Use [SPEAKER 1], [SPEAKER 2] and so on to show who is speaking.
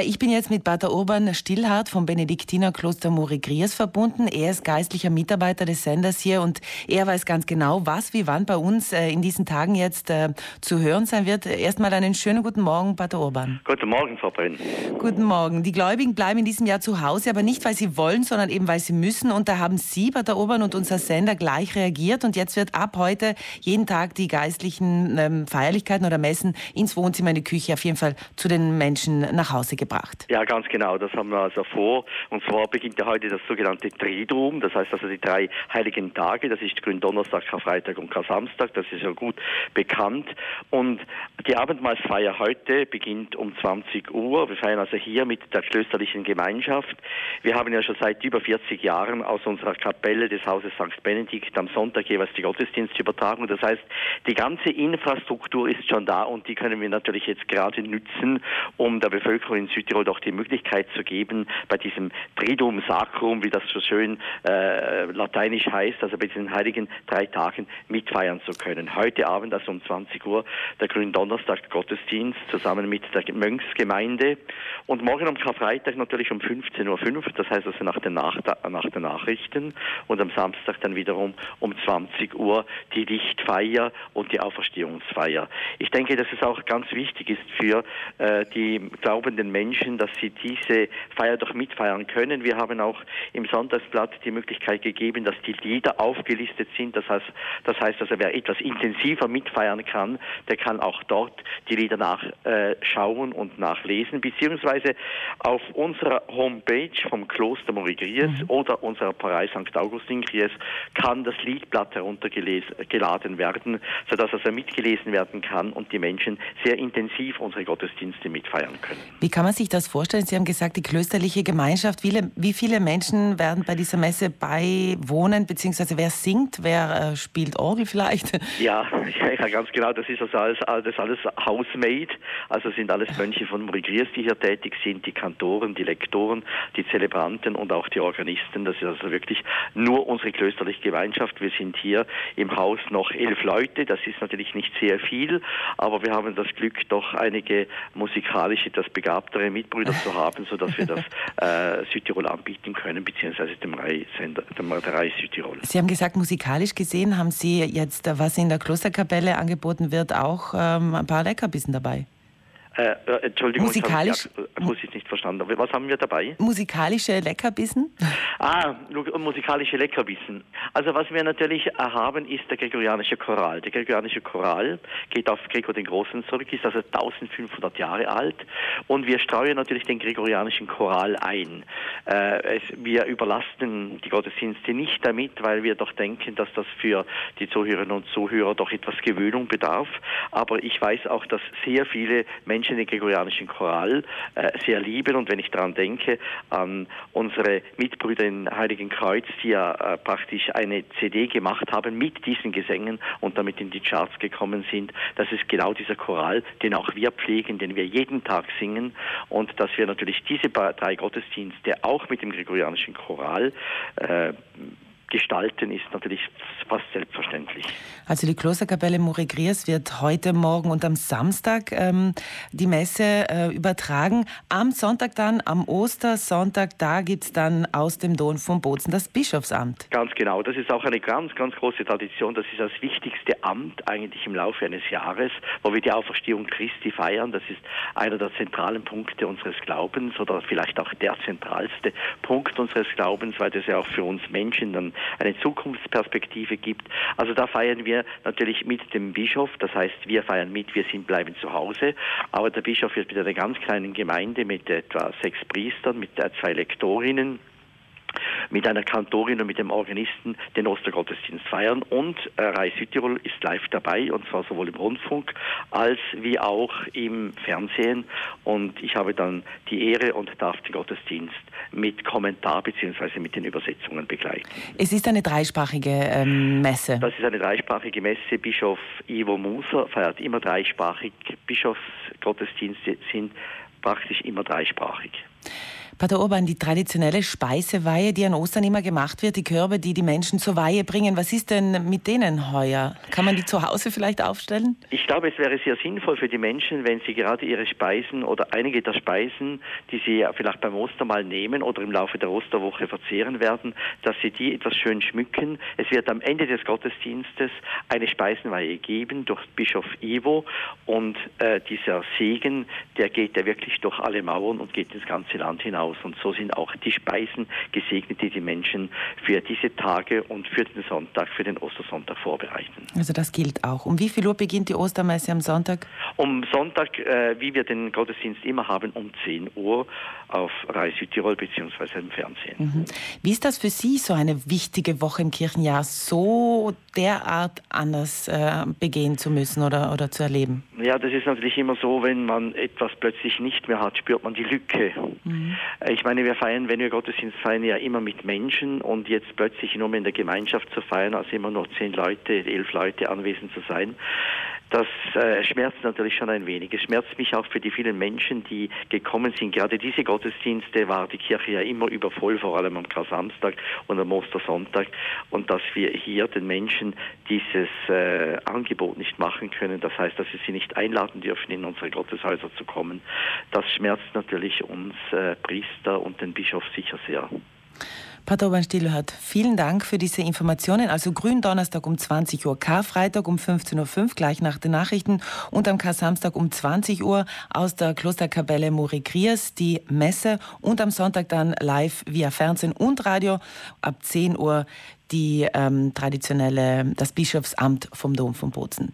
[SPEAKER 1] Ich bin jetzt mit Pater Urban Stillhardt vom Benediktinerkloster Morigriers verbunden. Er ist geistlicher Mitarbeiter des Senders hier und er weiß ganz genau, was wie wann bei uns äh, in diesen Tagen jetzt äh, zu hören sein wird. Erstmal einen schönen guten Morgen, Pater Urban.
[SPEAKER 2] Guten Morgen, Frau Brenn.
[SPEAKER 1] Guten Morgen. Die Gläubigen bleiben in diesem Jahr zu Hause, aber nicht, weil sie wollen, sondern eben, weil sie müssen. Und da haben Sie, Pater Urban, und unser Sender gleich reagiert. Und jetzt wird ab heute jeden Tag die geistlichen ähm, Feierlichkeiten oder Messen ins Wohnzimmer, in die Küche auf jeden Fall zu den Menschen nach Hause gebracht gebracht.
[SPEAKER 2] Ja, ganz genau. Das haben wir also vor. Und zwar beginnt ja heute das sogenannte Triduum. Das heißt also die drei heiligen Tage. Das ist Gründonnerstag, Karfreitag und Kar-Samstag. Das ist ja gut bekannt. Und die Abendmahlsfeier heute beginnt um 20 Uhr. Wir feiern also hier mit der klösterlichen Gemeinschaft. Wir haben ja schon seit über 40 Jahren aus unserer Kapelle des Hauses St. Benedikt am Sonntag jeweils die Gottesdienstübertragung. Das heißt, die ganze Infrastruktur ist schon da und die können wir natürlich jetzt gerade nützen, um der Bevölkerung in Südtirol doch die Möglichkeit zu geben, bei diesem Triduum Sacrum, wie das so schön äh, lateinisch heißt, also bei diesen heiligen drei Tagen mitfeiern zu können. Heute Abend, also um 20 Uhr, der Gründonnerstag Gottesdienst zusammen mit der Mönchsgemeinde und morgen am Karfreitag natürlich um 15.05 Uhr, das heißt also nach den, nach, nach den Nachrichten und am Samstag dann wiederum um 20 Uhr die Lichtfeier und die Auferstehungsfeier. Ich denke, dass es auch ganz wichtig ist für äh, die glaubenden Menschen, Menschen, dass sie diese Feier doch mitfeiern können. Wir haben auch im Sonntagsblatt die Möglichkeit gegeben, dass die Lieder aufgelistet sind. Das heißt, das heißt also, wer etwas intensiver mitfeiern kann, der kann auch dort die Lieder nachschauen und nachlesen, beziehungsweise auf unserer Homepage vom Kloster Morigries mhm. oder unserer Pfarrei St. Augustin Gries kann das Liedblatt heruntergeladen werden, sodass also mitgelesen werden kann und die Menschen sehr intensiv unsere Gottesdienste mitfeiern können.
[SPEAKER 1] Wie kann man sich das vorstellen? Sie haben gesagt, die klösterliche Gemeinschaft. Viele, wie viele Menschen werden bei dieser Messe beiwohnen, beziehungsweise wer singt, wer äh, spielt Orgel vielleicht?
[SPEAKER 2] Ja, ja, ganz genau. Das ist also alles, das alles Housemade. Also sind alles Mönche von Morigriers, die hier tätig sind, die Kantoren, die Lektoren, die Zelebranten und auch die Organisten. Das ist also wirklich nur unsere klösterliche Gemeinschaft. Wir sind hier im Haus noch elf Leute. Das ist natürlich nicht sehr viel, aber wir haben das Glück, doch einige musikalisch etwas begabtere weitere Mitbrüder zu haben, sodass wir das äh, Südtirol anbieten können, beziehungsweise dem Reisender, dem Reis Südtirol.
[SPEAKER 1] Sie haben gesagt, musikalisch gesehen haben Sie jetzt, was in der Klosterkapelle angeboten wird, auch ähm, ein paar Leckerbissen dabei.
[SPEAKER 2] Äh, äh, Entschuldigung,
[SPEAKER 1] Musikalisch,
[SPEAKER 2] ich habe ich nicht verstanden. Was haben wir dabei?
[SPEAKER 1] Musikalische Leckerbissen?
[SPEAKER 2] Ah, musikalische Leckerbissen. Also was wir natürlich haben, ist der gregorianische Choral. Der gregorianische Choral geht auf Gregor den Großen zurück, ist also 1500 Jahre alt und wir streuen natürlich den gregorianischen Choral ein. Äh, es, wir überlasten die Gottesdienste nicht damit, weil wir doch denken, dass das für die Zuhörerinnen und Zuhörer doch etwas Gewöhnung bedarf. Aber ich weiß auch, dass sehr viele Menschen Menschen den gregorianischen Choral äh, sehr lieben. Und wenn ich daran denke, an unsere Mitbrüder in Heiligen Kreuz, die ja äh, praktisch eine CD gemacht haben mit diesen Gesängen und damit in die Charts gekommen sind, das ist genau dieser Choral, den auch wir pflegen, den wir jeden Tag singen und dass wir natürlich diese drei Gottesdienste auch mit dem gregorianischen Choral äh, gestalten, ist natürlich fast selbstverständlich.
[SPEAKER 1] Also die Klosterkapelle Morigriers wird heute Morgen und am Samstag ähm, die Messe äh, übertragen. Am Sonntag dann, am Ostersonntag, da gibt es dann aus dem Dom von Bozen das Bischofsamt.
[SPEAKER 2] Ganz genau. Das ist auch eine ganz, ganz große Tradition. Das ist das wichtigste Amt eigentlich im Laufe eines Jahres, wo wir die Auferstehung Christi feiern. Das ist einer der zentralen Punkte unseres Glaubens oder vielleicht auch der zentralste Punkt unseres Glaubens, weil das ja auch für uns Menschen dann eine Zukunftsperspektive gibt. Also da feiern wir natürlich mit dem Bischof, das heißt, wir feiern mit, wir sind bleiben zu Hause, aber der Bischof wird mit einer ganz kleinen Gemeinde mit etwa sechs Priestern, mit zwei Lektorinnen, mit einer Kantorin und mit dem Organisten den Ostergottesdienst feiern. Und äh, Reis Südtirol ist live dabei, und zwar sowohl im Rundfunk als wie auch im Fernsehen. Und ich habe dann die Ehre und darf den Gottesdienst mit Kommentar bzw. mit den Übersetzungen begleiten.
[SPEAKER 1] Es ist eine dreisprachige ähm, Messe.
[SPEAKER 2] Das ist eine dreisprachige Messe. Bischof Ivo Muser feiert immer dreisprachig. Bischofsgottesdienste sind praktisch immer dreisprachig.
[SPEAKER 1] Pater Urban, die traditionelle Speiseweihe, die an Ostern immer gemacht wird, die Körbe, die die Menschen zur Weihe bringen, was ist denn mit denen heuer? Kann man die zu Hause vielleicht aufstellen?
[SPEAKER 2] Ich glaube, es wäre sehr sinnvoll für die Menschen, wenn sie gerade ihre Speisen oder einige der Speisen, die sie vielleicht beim Ostermahl nehmen oder im Laufe der Osterwoche verzehren werden, dass sie die etwas schön schmücken. Es wird am Ende des Gottesdienstes eine Speisenweihe geben durch Bischof Ivo und äh, dieser Segen, der geht ja wirklich durch alle Mauern und geht ins ganze Land hinaus aus. Und so sind auch die Speisen gesegnet, die die Menschen für diese Tage und für den Sonntag, für den Ostersonntag vorbereiten.
[SPEAKER 1] Also das gilt auch. Um wie viel Uhr beginnt die Ostermesse am Sonntag?
[SPEAKER 2] Um Sonntag, äh, wie wir den Gottesdienst immer haben, um 10 Uhr auf Rai Südtirol bzw. im Fernsehen. Mhm.
[SPEAKER 1] Wie ist das für Sie, so eine wichtige Woche im Kirchenjahr so derart anders äh, begehen zu müssen oder, oder zu erleben?
[SPEAKER 2] Ja, das ist natürlich immer so, wenn man etwas plötzlich nicht mehr hat, spürt man die Lücke. Mhm. Äh, ich meine, wir feiern, wenn wir Gottesdienst feiern, ja immer mit Menschen und jetzt plötzlich nur in der Gemeinschaft zu feiern, also immer nur zehn Leute, elf Leute anwesend zu sein, das äh, schmerzt natürlich schon ein wenig. Es schmerzt mich auch für die vielen Menschen, die gekommen sind. Gerade diese Gottesdienste war die Kirche ja immer übervoll, vor allem am Kar-Samstag und am Ostersonntag. Und dass wir hier den Menschen dieses äh, Angebot nicht machen können, das heißt, dass wir sie nicht einladen dürfen, in unsere Gotteshäuser zu kommen, das schmerzt natürlich uns äh, Priester und den Bischof sicher sehr.
[SPEAKER 1] Pater Obernstilhört, vielen Dank für diese Informationen. Also Gründonnerstag um 20 Uhr, Karfreitag um 15.05 Uhr, gleich nach den Nachrichten und am Kar-Samstag um 20 Uhr aus der Klosterkapelle Morikriers die Messe und am Sonntag dann live via Fernsehen und Radio ab 10 Uhr die ähm, traditionelle, das Bischofsamt vom Dom von Bozen.